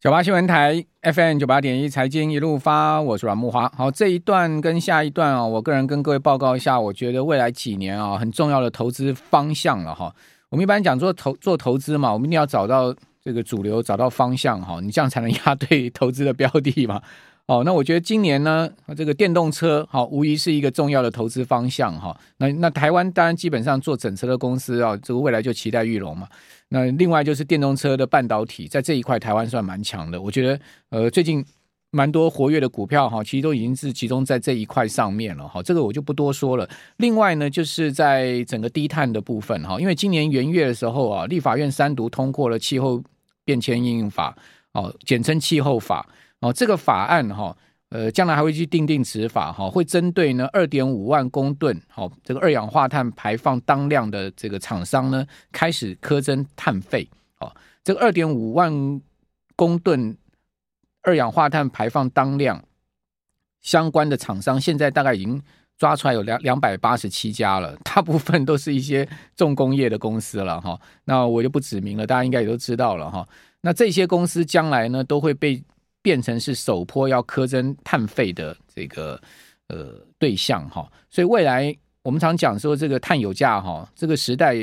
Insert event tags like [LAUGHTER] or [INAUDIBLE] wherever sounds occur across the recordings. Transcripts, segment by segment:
九八新闻台 FM 九八点一财经一路发，我是阮木华。好，这一段跟下一段啊，我个人跟各位报告一下，我觉得未来几年啊很重要的投资方向了哈。我们一般讲做投做投资嘛，我们一定要找到这个主流，找到方向哈，你这样才能押对投资的标的嘛。哦，那我觉得今年呢，这个电动车好，无疑是一个重要的投资方向哈。那那台湾当然基本上做整车的公司啊，这个未来就期待裕隆嘛。那另外就是电动车的半导体，在这一块台湾算蛮强的。我觉得呃，最近蛮多活跃的股票哈，其实都已经是集中在这一块上面了哈。这个我就不多说了。另外呢，就是在整个低碳的部分哈，因为今年元月的时候啊，立法院三读通过了气候变迁应用法哦，简称气候法。哦，这个法案哈，呃，将来还会去定定执法哈，会针对呢二点五万公吨，好，这个二氧化碳排放当量的这个厂商呢，开始苛征碳费。哦，这个二点五万公吨二氧化碳排放当量相关的厂商，现在大概已经抓出来有两两百八十七家了，[LAUGHS] 大部分都是一些重工业的公司了哈。那我就不指名了，大家应该也都知道了哈。那这些公司将来呢，都会被变成是首波要苛征碳费的这个呃对象哈，所以未来我们常讲说这个碳有价哈，这个时代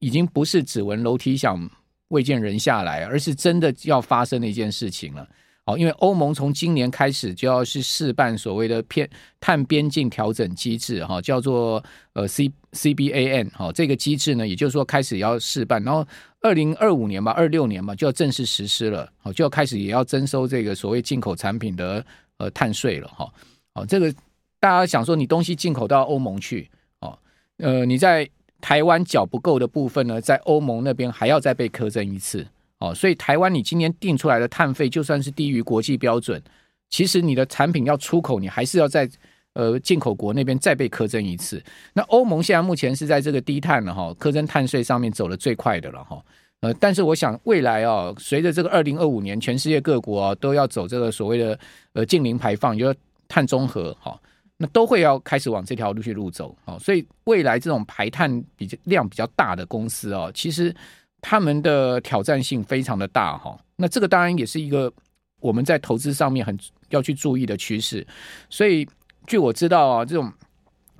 已经不是只闻楼梯响未见人下来，而是真的要发生的一件事情了。好，因为欧盟从今年开始就要去试办所谓的偏碳边境调整机制，哈，叫做呃 C C B A N，哈，这个机制呢，也就是说开始要试办，然后二零二五年吧，二六年吧，就要正式实施了，好，就要开始也要征收这个所谓进口产品的呃碳税了，哈，好，这个大家想说你东西进口到欧盟去，哦，呃，你在台湾缴不够的部分呢，在欧盟那边还要再被苛征一次。哦，所以台湾你今年定出来的碳费就算是低于国际标准，其实你的产品要出口，你还是要在呃进口国那边再被苛征一次。那欧盟现在目前是在这个低碳了哈，苛征碳税上面走得最快的了哈。呃，但是我想未来啊，随着这个二零二五年全世界各国啊都要走这个所谓的呃净零排放，就是碳中和哈，那都会要开始往这条路去路走。哦，所以未来这种排碳比较量比较大的公司哦，其实。他们的挑战性非常的大哈，那这个当然也是一个我们在投资上面很要去注意的趋势。所以据我知道啊，这种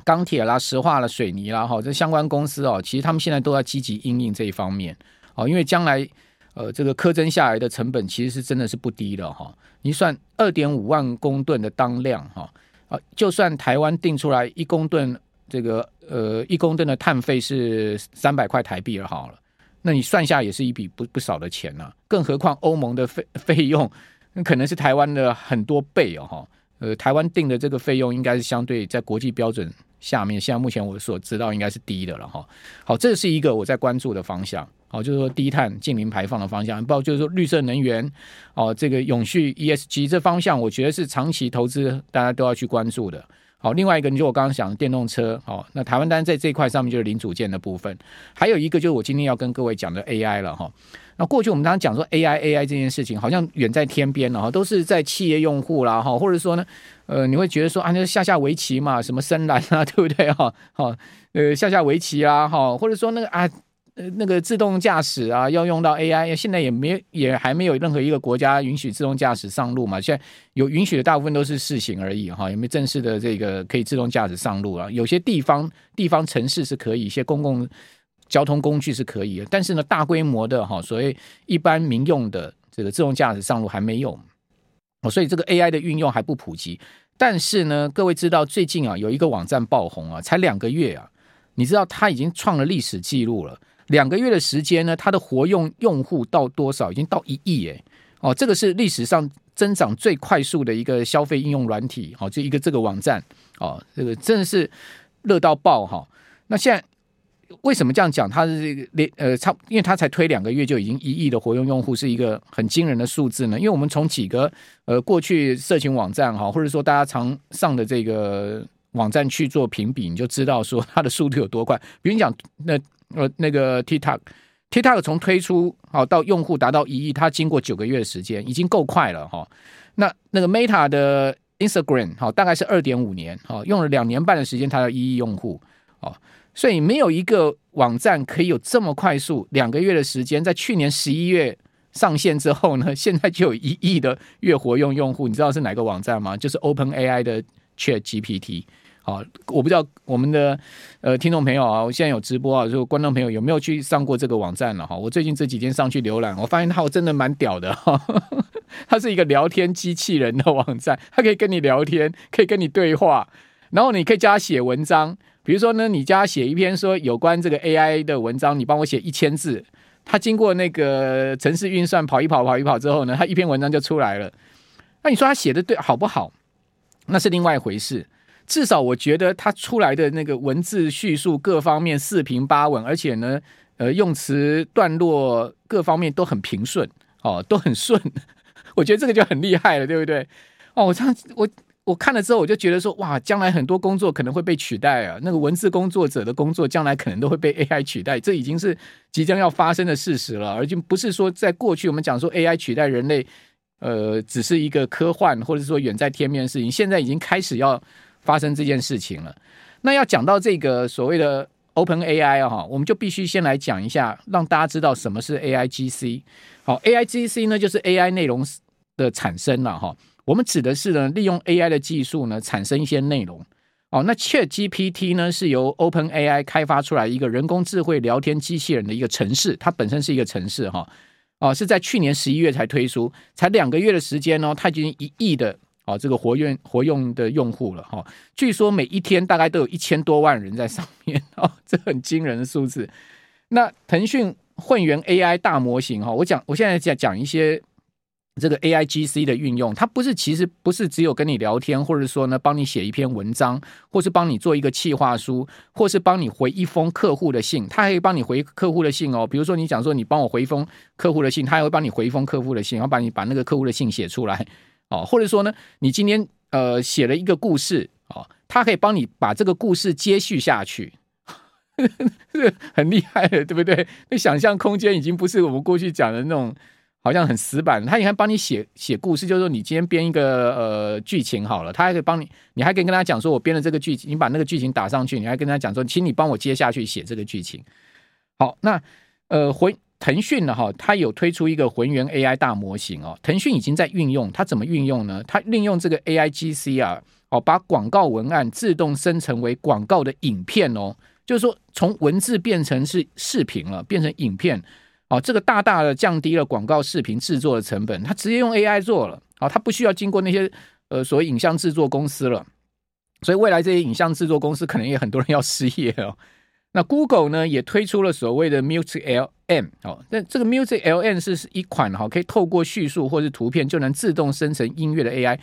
钢铁啦、石化啦、水泥啦哈，这相关公司哦，其实他们现在都要积极应应这一方面哦，因为将来呃这个苛征下来的成本其实是真的是不低的哈。你算二点五万公吨的当量哈啊，就算台湾定出来一公吨这个呃一公吨的碳费是三百块台币了好了。那你算下也是一笔不不少的钱呐、啊，更何况欧盟的费费用，那可能是台湾的很多倍哦哈。呃，台湾定的这个费用应该是相对在国际标准下面，现在目前我所知道应该是低的了哈。好，这是一个我在关注的方向，好，就是说低碳净零排放的方向，包括就是说绿色能源哦，这个永续 ESG 这方向，我觉得是长期投资大家都要去关注的。好，另外一个，你就我刚刚讲的电动车，好，那台湾当然在这一块上面就是零组件的部分，还有一个就是我今天要跟各位讲的 AI 了哈。那过去我们刚刚讲说 AI AI 这件事情好像远在天边了哈，都是在企业用户啦哈，或者说呢，呃，你会觉得说啊，那下下围棋嘛，什么深蓝啊，[LAUGHS] 对不对哈？好，呃，下下围棋啊，哈，或者说那个啊。呃，那个自动驾驶啊，要用到 AI，现在也没也还没有任何一个国家允许自动驾驶上路嘛。现在有允许的大部分都是试行而已哈，有没有正式的这个可以自动驾驶上路啊？有些地方地方城市是可以，一些公共交通工具是可以的，但是呢，大规模的哈，所谓一般民用的这个自动驾驶上路还没有，所以这个 AI 的运用还不普及。但是呢，各位知道最近啊，有一个网站爆红啊，才两个月啊，你知道它已经创了历史记录了。两个月的时间呢，它的活用用户到多少？已经到一亿诶。哦，这个是历史上增长最快速的一个消费应用软体，哦，就一个这个网站，哦，这个真的是热到爆哈。那现在为什么这样讲？它是这个连呃差，因为它才推两个月就已经一亿的活用用户，是一个很惊人的数字呢。因为我们从几个呃过去色情网站哈，或者说大家常上的这个网站去做评比，你就知道说它的速度有多快。比如你讲那。呃那个 TikTok，TikTok 从推出好到用户达到一亿，它经过九个月的时间，已经够快了哈。那那个 Meta 的 Instagram 好，大概是二点五年，好，用了两年半的时间，它有一亿用户，哦，所以没有一个网站可以有这么快速，两个月的时间，在去年十一月上线之后呢，现在就有一亿的月活用用户。你知道是哪个网站吗？就是 OpenAI 的 ChatGPT。啊，我不知道我们的呃听众朋友啊，我现在有直播啊，就观众朋友有没有去上过这个网站了哈？我最近这几天上去浏览，我发现它真的蛮屌的哈。[LAUGHS] 它是一个聊天机器人的网站，它可以跟你聊天，可以跟你对话，然后你可以叫它写文章。比如说呢，你叫他写一篇说有关这个 AI 的文章，你帮我写一千字，他经过那个程式运算跑一跑跑一跑之后呢，他一篇文章就出来了。那你说他写的对好不好？那是另外一回事。至少我觉得他出来的那个文字叙述各方面四平八稳，而且呢，呃，用词段落各方面都很平顺，哦，都很顺。我觉得这个就很厉害了，对不对？哦，我这样我。我看了之后，我就觉得说，哇，将来很多工作可能会被取代啊。那个文字工作者的工作，将来可能都会被 AI 取代，这已经是即将要发生的事实了。而就不是说在过去我们讲说 AI 取代人类，呃，只是一个科幻或者说远在天边的事情，现在已经开始要发生这件事情了。那要讲到这个所谓的 OpenAI 哈，我们就必须先来讲一下，让大家知道什么是 AIGC。好，AIGC 呢，就是 AI 内容的产生了哈。我们指的是呢，利用 AI 的技术呢，产生一些内容。哦，那 ChatGPT 呢，是由 OpenAI 开发出来一个人工智慧聊天机器人的一个城市，它本身是一个城市哈。哦，是在去年十一月才推出，才两个月的时间哦，它已经一亿的哦这个活跃活用的用户了哈。据说每一天大概都有一千多万人在上面 [LAUGHS] 哦，这很惊人的数字。那腾讯混元 AI 大模型哈，我讲我现在讲讲一些。这个 AIGC 的运用，它不是其实不是只有跟你聊天，或者说呢，帮你写一篇文章，或是帮你做一个企划书，或是帮你回一封客户的信，它还可以帮你回客户的信哦。比如说你讲说你帮我回一封客户的信，它还会帮你回一封客户的信，然后把你把那个客户的信写出来哦。或者说呢，你今天呃写了一个故事哦，他可以帮你把这个故事接续下去，[LAUGHS] 很厉害的，对不对？那想象空间已经不是我们过去讲的那种。好像很死板，他也还帮你写写故事，就是说你今天编一个呃剧情好了，他还可以帮你，你还可以跟他讲说，我编了这个剧情，你把那个剧情打上去，你还跟他讲说，请你帮我接下去写这个剧情。好，那呃，回腾讯呢哈，它有推出一个浑圆 AI 大模型哦，腾讯已经在运用，它怎么运用呢？它利用这个 AIGC 啊，哦，把广告文案自动生成为广告的影片哦，就是说从文字变成是视频了，变成影片。哦，这个大大的降低了广告视频制作的成本，它直接用 AI 做了，哦，它不需要经过那些呃所谓影像制作公司了，所以未来这些影像制作公司可能也很多人要失业哦。那 Google 呢也推出了所谓的 Music LM，哦，那这个 Music LM 是一款哈可以透过叙述或是图片就能自动生成音乐的 AI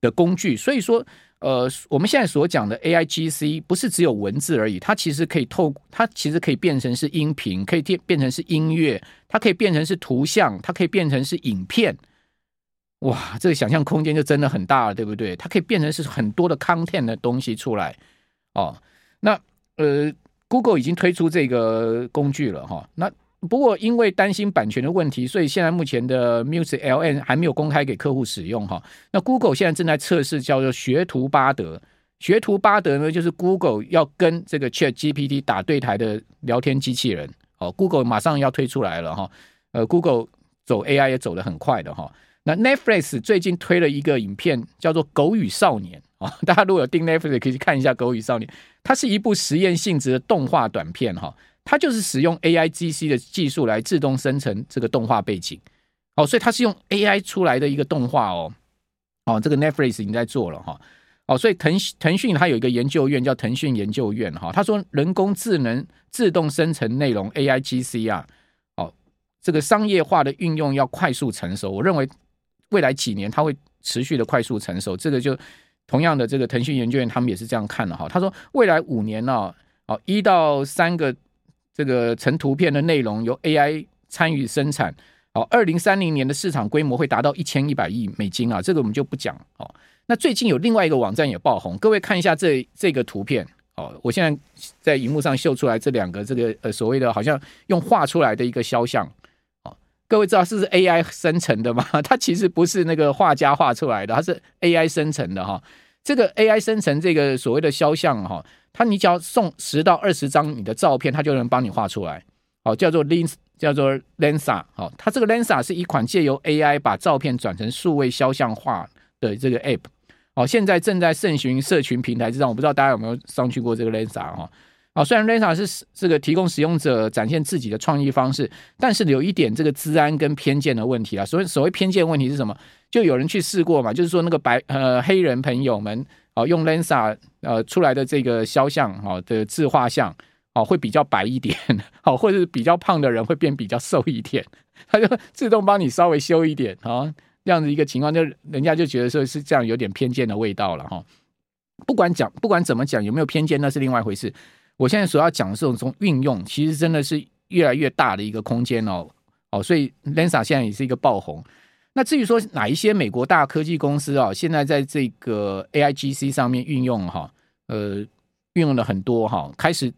的工具，所以说。呃，我们现在所讲的 AIGC 不是只有文字而已，它其实可以透，它其实可以变成是音频，可以变变成是音乐，它可以变成是图像，它可以变成是影片。哇，这个想象空间就真的很大了，对不对？它可以变成是很多的 content 的东西出来。哦，那呃，Google 已经推出这个工具了哈、那。不过，因为担心版权的问题，所以现在目前的 Music L N 还没有公开给客户使用哈。那 Google 现在正在测试叫做学徒巴德，学徒巴德呢，就是 Google 要跟这个 Chat GPT 打对台的聊天机器人。哦，Google 马上要推出来了哈。呃，Google 走 AI 也走得很快的哈。那 Netflix 最近推了一个影片，叫做《狗与少年》啊，[LAUGHS] 大家如果有订 Netflix 可以去看一下《狗与少年》，它是一部实验性质的动画短片哈。它就是使用 AIGC 的技术来自动生成这个动画背景，哦，所以它是用 AI 出来的一个动画哦，哦，这个 Netflix 已经在做了哈，哦，所以腾腾讯它有一个研究院叫腾讯研究院哈，他说人工智能自动生成内容 AIGC 啊，哦，这个商业化的运用要快速成熟，我认为未来几年它会持续的快速成熟，这个就同样的这个腾讯研究院他们也是这样看的哈，他说未来五年呢，哦，一到三个。这个成图片的内容由 AI 参与生产，哦，二零三零年的市场规模会达到一千一百亿美金啊，这个我们就不讲哦。那最近有另外一个网站也爆红，各位看一下这这个图片哦，我现在在荧幕上秀出来这两个这个呃所谓的好像用画出来的一个肖像，各位知道是不是 AI 生成的吗？[LAUGHS] 它其实不是那个画家画出来的，它是 AI 生成的哈。这个 AI 生成这个所谓的肖像哈。它你只要送十到二十张你的照片，它就能帮你画出来，哦，叫做 Lens 叫做 Lensa，好，它这个 Lensa 是一款借由 AI 把照片转成数位肖像画的这个 App，好，现在正在盛行社群平台之上，我不知道大家有没有上去过这个 Lensa 哈。啊，虽然 Lensa 是这个提供使用者展现自己的创意方式，但是有一点这个治安跟偏见的问题啊。所谓所谓偏见问题是什么？就有人去试过嘛，就是说那个白呃黑人朋友们哦，用 Lensa 呃出来的这个肖像哦的自画像哦会比较白一点，好，或者是比较胖的人会变比较瘦一点，[LAUGHS] 他就自动帮你稍微修一点啊，这样子一个情况，就人家就觉得说是这样有点偏见的味道了哈。不管讲不管怎么讲，有没有偏见那是另外一回事。我现在所要讲的这种从运用，其实真的是越来越大的一个空间哦哦，所以 Lensa 现在也是一个爆红。那至于说哪一些美国大科技公司啊，现在在这个 AIGC 上面运用哈，呃，运用了很多哈，开始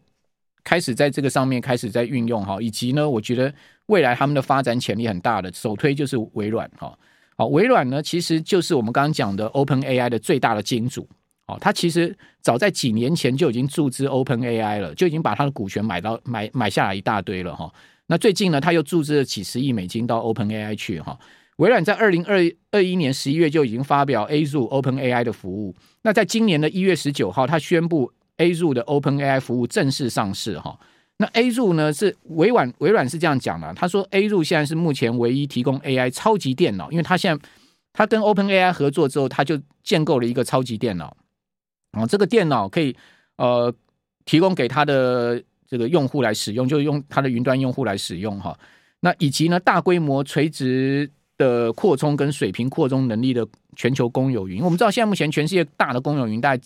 开始在这个上面开始在运用哈，以及呢，我觉得未来他们的发展潜力很大的，首推就是微软哈。好，微软呢，其实就是我们刚刚讲的 OpenAI 的最大的金主。哦，他其实早在几年前就已经注资 OpenAI 了，就已经把他的股权买到买买下来一大堆了哈。那最近呢，他又注资了几十亿美金到 OpenAI 去哈。微软在二零二二一年十一月就已经发表 Azure OpenAI 的服务。那在今年的一月十九号，他宣布 Azure 的 OpenAI 服务正式上市哈。那 Azure 呢是微软，微软是这样讲的，他说 Azure 现在是目前唯一提供 AI 超级电脑，因为他现在他跟 OpenAI 合作之后，他就建构了一个超级电脑。哦，这个电脑可以呃提供给他的这个用户来使用，就是用他的云端用户来使用哈。那以及呢，大规模垂直的扩充跟水平扩充能力的全球公有云。我们知道现在目前全世界大的公有云大概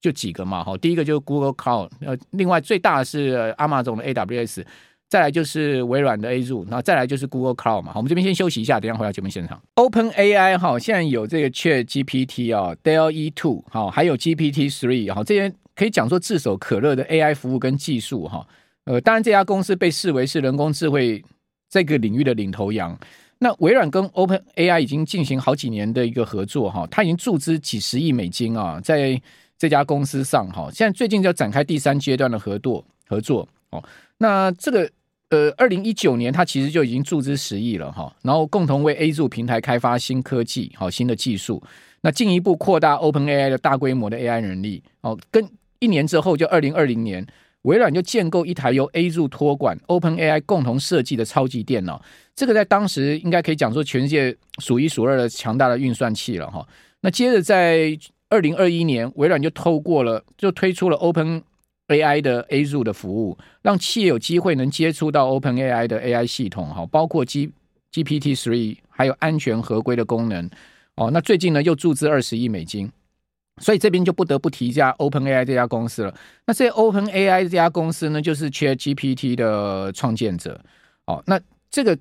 就几个嘛哈。第一个就是 Google Cloud，呃，另外最大的是 Amazon 的 AWS。再来就是微软的 Azure，然后再来就是 Google Cloud 嘛。好，我们这边先休息一下，等一下回到节目现场。Open AI 哈，现在有这个 Chat GPT 啊，Dell E Two 好，还有 GPT Three 哈，这些可以讲说炙手可热的 AI 服务跟技术哈。呃，当然这家公司被视为是人工智慧这个领域的领头羊。那微软跟 Open AI 已经进行好几年的一个合作哈，它已经注资几十亿美金啊，在这家公司上哈，现在最近就展开第三阶段的合作合作哦。那这个。呃，二零一九年，它其实就已经注资十亿了哈，然后共同为 A 柱平台开发新科技，好新的技术，那进一步扩大 OpenAI 的大规模的 AI 能力哦。跟一年之后，就二零二零年，微软就建构一台由 A 柱托管、OpenAI 共同设计的超级电脑，这个在当时应该可以讲说全世界数一数二的强大的运算器了哈。那接着在二零二一年，微软就透过了，就推出了 Open。AI 的 A 组的服务，让企业有机会能接触到 OpenAI 的 AI 系统，哈，包括 G GPT three，还有安全合规的功能，哦，那最近呢又注资二十亿美金，所以这边就不得不提一下 OpenAI 这家公司了。那这 OpenAI 这家公司呢，就是 ChatGPT 的创建者，哦，那这个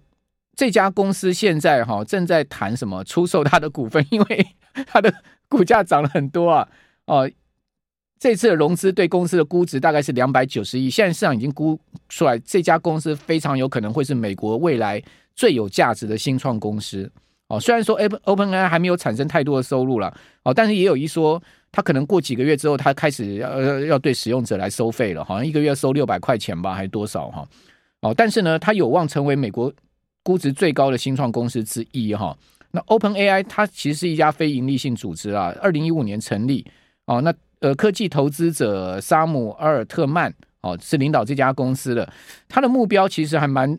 这家公司现在哈正在谈什么出售它的股份，因为它的股价涨了很多啊，哦。这次的融资对公司的估值大概是两百九十亿，现在市场已经估出来，这家公司非常有可能会是美国未来最有价值的新创公司。哦，虽然说 OpenAI 还没有产生太多的收入了，哦，但是也有一说，它可能过几个月之后，它开始要要对使用者来收费了，好像一个月收六百块钱吧，还是多少哈？哦，但是呢，它有望成为美国估值最高的新创公司之一哈。那 OpenAI 它其实是一家非营利性组织啊，二零一五年成立，哦，那。呃，科技投资者沙姆阿尔特曼哦，是领导这家公司的。他的目标其实还蛮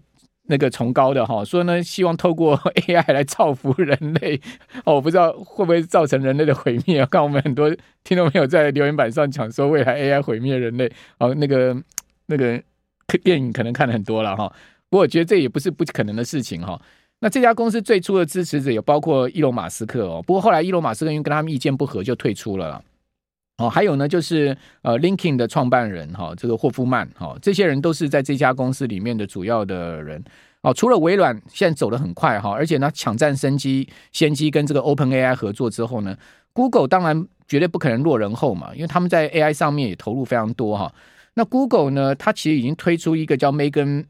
那个崇高的哈，说呢，希望透过 [LAUGHS] AI 来造福人类。哦，我不知道会不会造成人类的毁灭啊？看我们很多听众朋友在留言板上讲说，未来 AI 毁灭人类。哦，那个那个电影可能看了很多了哈。不过我觉得这也不是不可能的事情哈。那这家公司最初的支持者有包括伊隆马斯克哦，不过后来伊隆马斯克因为跟他们意见不合，就退出了。哦，还有呢，就是呃，Linkin 的创办人哈，这个霍夫曼哈，这些人都是在这家公司里面的主要的人。哦，除了微软现在走得很快哈，而且呢，抢占先机，先机跟这个 OpenAI 合作之后呢，Google 当然绝对不可能落人后嘛，因为他们在 AI 上面也投入非常多哈。那 Google 呢，它其实已经推出一个叫 Megan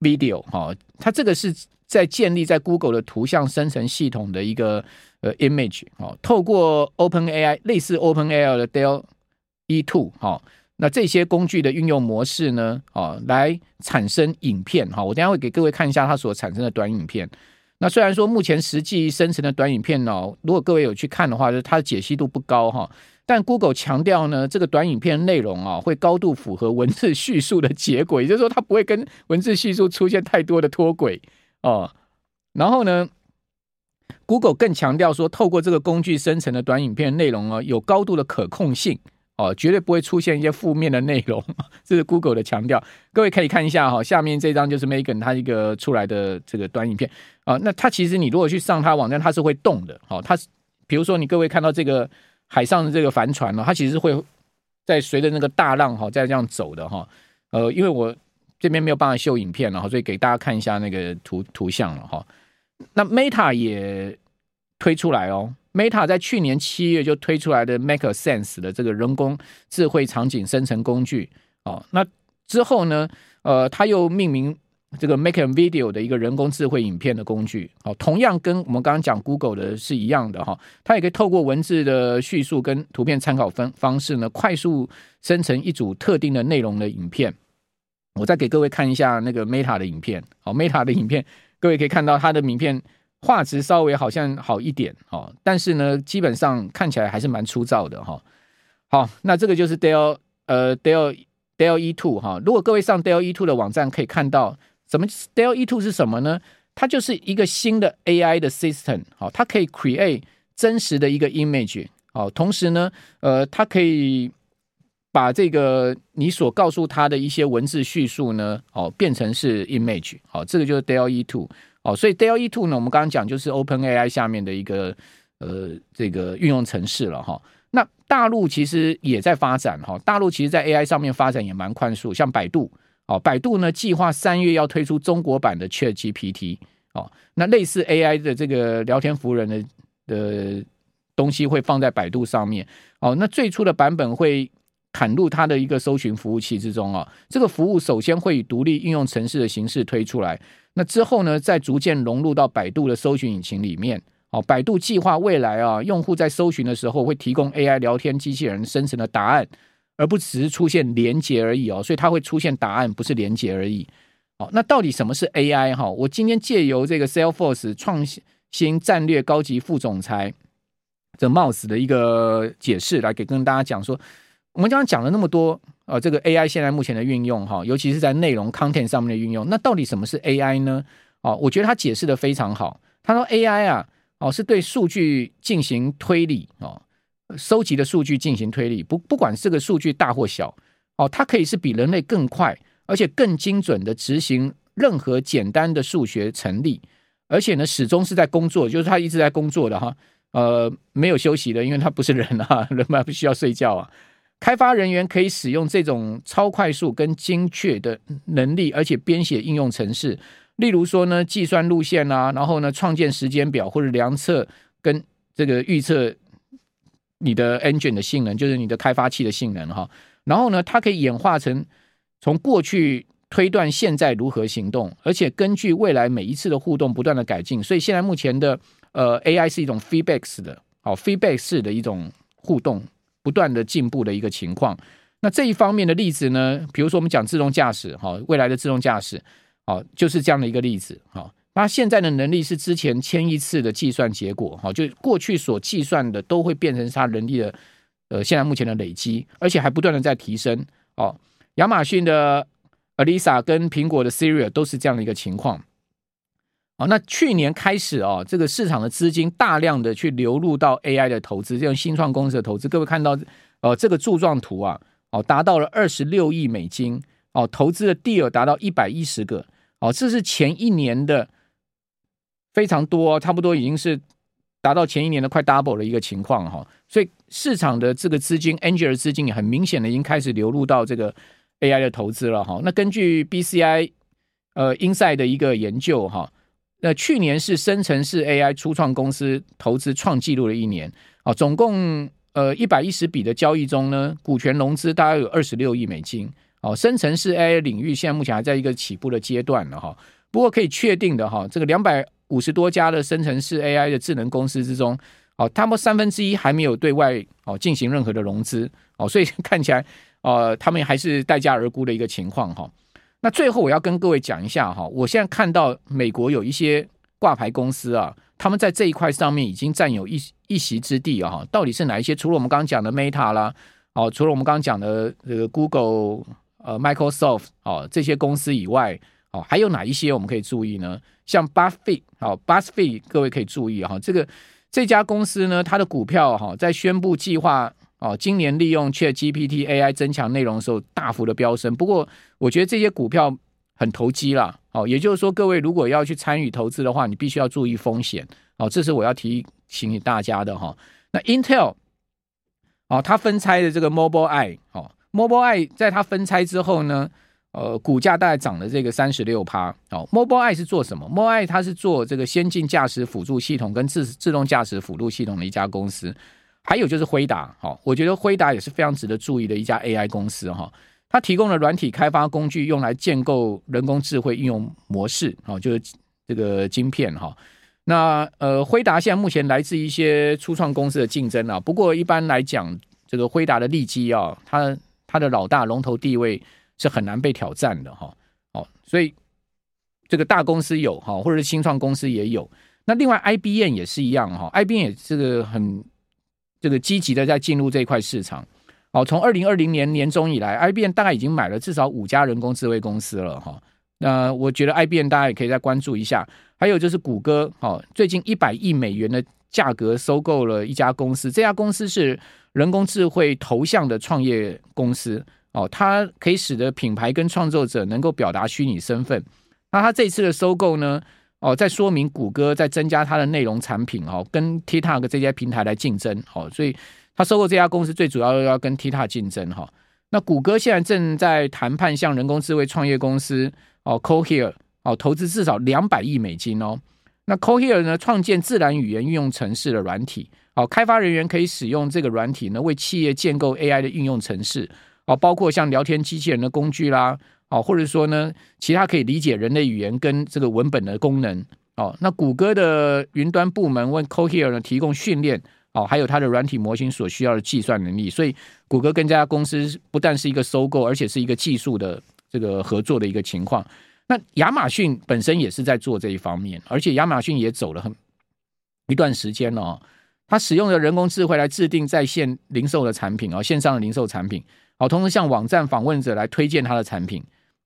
Video 哈，它这个是在建立在 Google 的图像生成系统的一个。呃，image 哦，透过 OpenAI 类似 OpenAI 的 DALL-E 2哈，那这些工具的运用模式呢，哦，来产生影片哈，我等下会给各位看一下它所产生的短影片。那虽然说目前实际生成的短影片哦，如果各位有去看的话，就是它的解析度不高哈，但 Google 强调呢，这个短影片内容啊，会高度符合文字叙述的结果，也就是说，它不会跟文字叙述出现太多的脱轨哦。然后呢，Google 更强调说，透过这个工具生成的短影片内容哦，有高度的可控性。哦，绝对不会出现一些负面的内容，[LAUGHS] 这是 Google 的强调。各位可以看一下哈，下面这张就是 Megan 他一个出来的这个短影片啊。那它其实你如果去上它网站，它是会动的。好，它是比如说你各位看到这个海上的这个帆船呢，它其实会在随着那个大浪哈在这样走的哈。呃，因为我这边没有办法秀影片了哈，所以给大家看一下那个图图像了哈。那 Meta 也推出来哦。Meta 在去年七月就推出来的 Make Sense 的这个人工智慧场景生成工具哦，那之后呢，呃，它又命名这个 Make Video 的一个人工智慧影片的工具哦，同样跟我们刚刚讲 Google 的是一样的哈，它也可以透过文字的叙述跟图片参考方方式呢，快速生成一组特定的内容的影片。我再给各位看一下那个 Meta 的影片，好，Meta 的影片，各位可以看到它的名片。画质稍微好像好一点哦，但是呢，基本上看起来还是蛮粗糙的哈。好，那这个就是 Dell 呃 Dell Dell E2 哈。如果各位上 Dell E2 的网站可以看到，什么 Dell E2 是什么呢？它就是一个新的 AI 的 system，好，它可以 create 真实的一个 image，好，同时呢，呃，它可以把这个你所告诉他的一些文字叙述呢，哦，变成是 image，好，这个就是 Dell E2。哦，所以 DALL-E Two 呢，我们刚刚讲就是 OpenAI 下面的一个呃这个运用程式了哈。那大陆其实也在发展哈，大陆其实在 AI 上面发展也蛮快速，像百度哦，百度呢计划三月要推出中国版的 ChatGPT 哦，那类似 AI 的这个聊天服务人的的东西会放在百度上面哦，那最初的版本会砍入它的一个搜寻服务器之中啊，这个服务首先会以独立应用程式的形式推出来。那之后呢，再逐渐融入到百度的搜寻引擎里面。哦，百度计划未来啊，用户在搜寻的时候会提供 AI 聊天机器人生成的答案，而不只是出现连接而已哦。所以它会出现答案，不是连接而已。哦，那到底什么是 AI 哈？我今天借由这个 Salesforce 创新战略高级副总裁的 Mouse 的一个解释，来给跟大家讲说，我们刚刚讲了那么多。呃，这个 AI 现在目前的运用哈，尤其是在内容 content 上面的运用，那到底什么是 AI 呢？哦，我觉得他解释的非常好。他说 AI 啊，哦，是对数据进行推理哦，收集的数据进行推理，不不管这个数据大或小，哦，它可以是比人类更快，而且更精准的执行任何简单的数学成立，而且呢，始终是在工作，就是他一直在工作的哈，呃，没有休息的，因为他不是人啊，人嘛不需要睡觉啊。开发人员可以使用这种超快速跟精确的能力，而且编写应用程式，例如说呢，计算路线啊，然后呢，创建时间表或者量测跟这个预测你的 engine 的性能，就是你的开发器的性能哈。然后呢，它可以演化成从过去推断现在如何行动，而且根据未来每一次的互动不断的改进。所以现在目前的呃 AI 是一种 feedback 式的，好 feedback 式的一种互动。不断的进步的一个情况，那这一方面的例子呢，比如说我们讲自动驾驶，哈，未来的自动驾驶，哦，就是这样的一个例子，好，那现在的能力是之前千亿次的计算结果，哈，就过去所计算的都会变成它能力的，呃，现在目前的累积，而且还不断的在提升，哦，亚马逊的 Alexa 跟苹果的 Siri 都是这样的一个情况。那去年开始哦，这个市场的资金大量的去流入到 AI 的投资，这种新创公司的投资。各位看到，呃，这个柱状图啊，哦，达到了二十六亿美金，哦，投资的 deal 达到一百一十个，哦，这是前一年的非常多，差不多已经是达到前一年的快 double 的一个情况哈。所以市场的这个资金，Angel 资金也很明显的已经开始流入到这个 AI 的投资了哈。那根据 BCI 呃 Inside 的一个研究哈。那去年是生成式 AI 初创公司投资创纪录的一年，啊，总共呃一百一十笔的交易中呢，股权融资大概有二十六亿美金，哦，生成式 AI 领域现在目前还在一个起步的阶段了哈，不过可以确定的哈，这个两百五十多家的生成式 AI 的智能公司之中，哦，他们三分之一还没有对外哦进行任何的融资，哦，所以看起来呃，他们还是待价而沽的一个情况哈。那最后我要跟各位讲一下哈，我现在看到美国有一些挂牌公司啊，他们在这一块上面已经占有一一席之地啊哈。到底是哪一些？除了我们刚刚讲的 Meta 啦，哦，除了我们刚刚讲的这个 Google、呃 Microsoft 哦这些公司以外，哦，还有哪一些我们可以注意呢？像 Buzzfeed 好，Buzzfeed 各位可以注意哈，这个这家公司呢，它的股票哈，在宣布计划。哦，今年利用 ChatGPT AI 增强内容的时候，大幅的飙升。不过，我觉得这些股票很投机啦。哦，也就是说，各位如果要去参与投资的话，你必须要注意风险。哦，这是我要提醒大家的哈。那 Intel，哦，它分拆的这个 Mobileye，哦，Mobileye 在它分拆之后呢，呃，股价大概涨了这个三十六趴。哦，Mobileye 是做什么？Mobileye 它是做这个先进驾驶辅助系统跟自自动驾驶辅助系统的一家公司。还有就是辉达，哈，我觉得辉达也是非常值得注意的一家 AI 公司，哈，它提供了软体开发工具，用来建构人工智慧应用模式，哦，就是这个晶片，哈。那呃，辉达现在目前来自一些初创公司的竞争啊，不过一般来讲，这个辉达的利基啊，它它的老大龙头地位是很难被挑战的，哈，哦，所以这个大公司有，哈，或者是新创公司也有。那另外 IBM 也是一样，哈，IBM 也这个很。这个积极的在进入这一块市场，好，从二零二零年年中以来，IBM 大概已经买了至少五家人工智慧公司了哈。那我觉得 IBM 大家也可以再关注一下。还有就是谷歌，哦，最近一百亿美元的价格收购了一家公司，这家公司是人工智慧头像的创业公司，哦，它可以使得品牌跟创作者能够表达虚拟身份。那它这次的收购呢？哦，在说明谷歌在增加它的内容产品哦，跟 TikTok 这些平台来竞争哦，所以他收购这家公司最主要要跟 TikTok 竞争哈。那谷歌现在正在谈判向人工智慧创业公司哦 Cohere 哦投资至少两百亿美金哦。那 Cohere 呢，创建自然语言运用程式的软体哦，开发人员可以使用这个软体呢，为企业建构 AI 的应用程式哦，包括像聊天机器人的工具啦。哦，或者说呢，其他可以理解人类语言跟这个文本的功能哦。那谷歌的云端部门为 Cohere 呢提供训练哦，还有它的软体模型所需要的计算能力。所以，谷歌跟这家公司不但是一个收购，而且是一个技术的这个合作的一个情况。那亚马逊本身也是在做这一方面，而且亚马逊也走了很一段时间了哦。它使用的人工智慧来制定在线零售的产品哦，线上的零售产品哦，同时向网站访问者来推荐它的产品。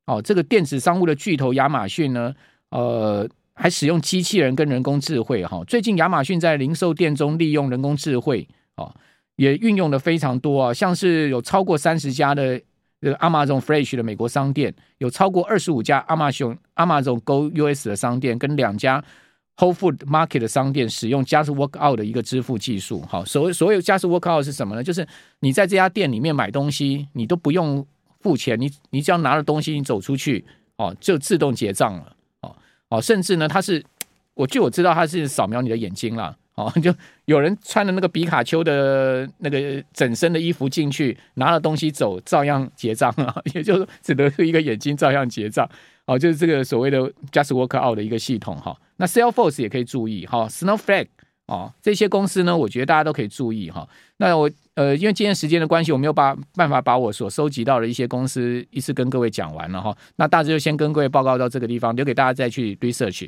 哦，这个电子商务的巨头亚马逊呢，呃，还使用机器人跟人工智慧哈、哦。最近亚马逊在零售店中利用人工智慧，哦，也运用的非常多啊，像是有超过三十家的这个 Amazon Fresh 的美国商店，有超过二十五家 Amazon Amazon Go US 的商店，跟两家 Whole Food Market 的商店使用 Just Walk Out 的一个支付技术。好、哦，所谓所谓 Just Walk Out 是什么呢？就是你在这家店里面买东西，你都不用。付钱，你你只要拿了东西，你走出去哦，就自动结账了哦哦，甚至呢，它是我据我知道，它是扫描你的眼睛了哦，[LAUGHS] 就有人穿了那个皮卡丘的那个整身的衣服进去，拿了东西走，照样结账啊，[LAUGHS] 也就是只能是一个眼睛照样结账哦，就是这个所谓的 Just Walk Out 的一个系统哈、那 Salesforce 也可以注意哈、，Snowflake。哦，这些公司呢，我觉得大家都可以注意哈。那我呃，因为今天时间的关系，我没有把办法把我所收集到的一些公司一次跟各位讲完了哈。那大致就先跟各位报告到这个地方，留给大家再去 research。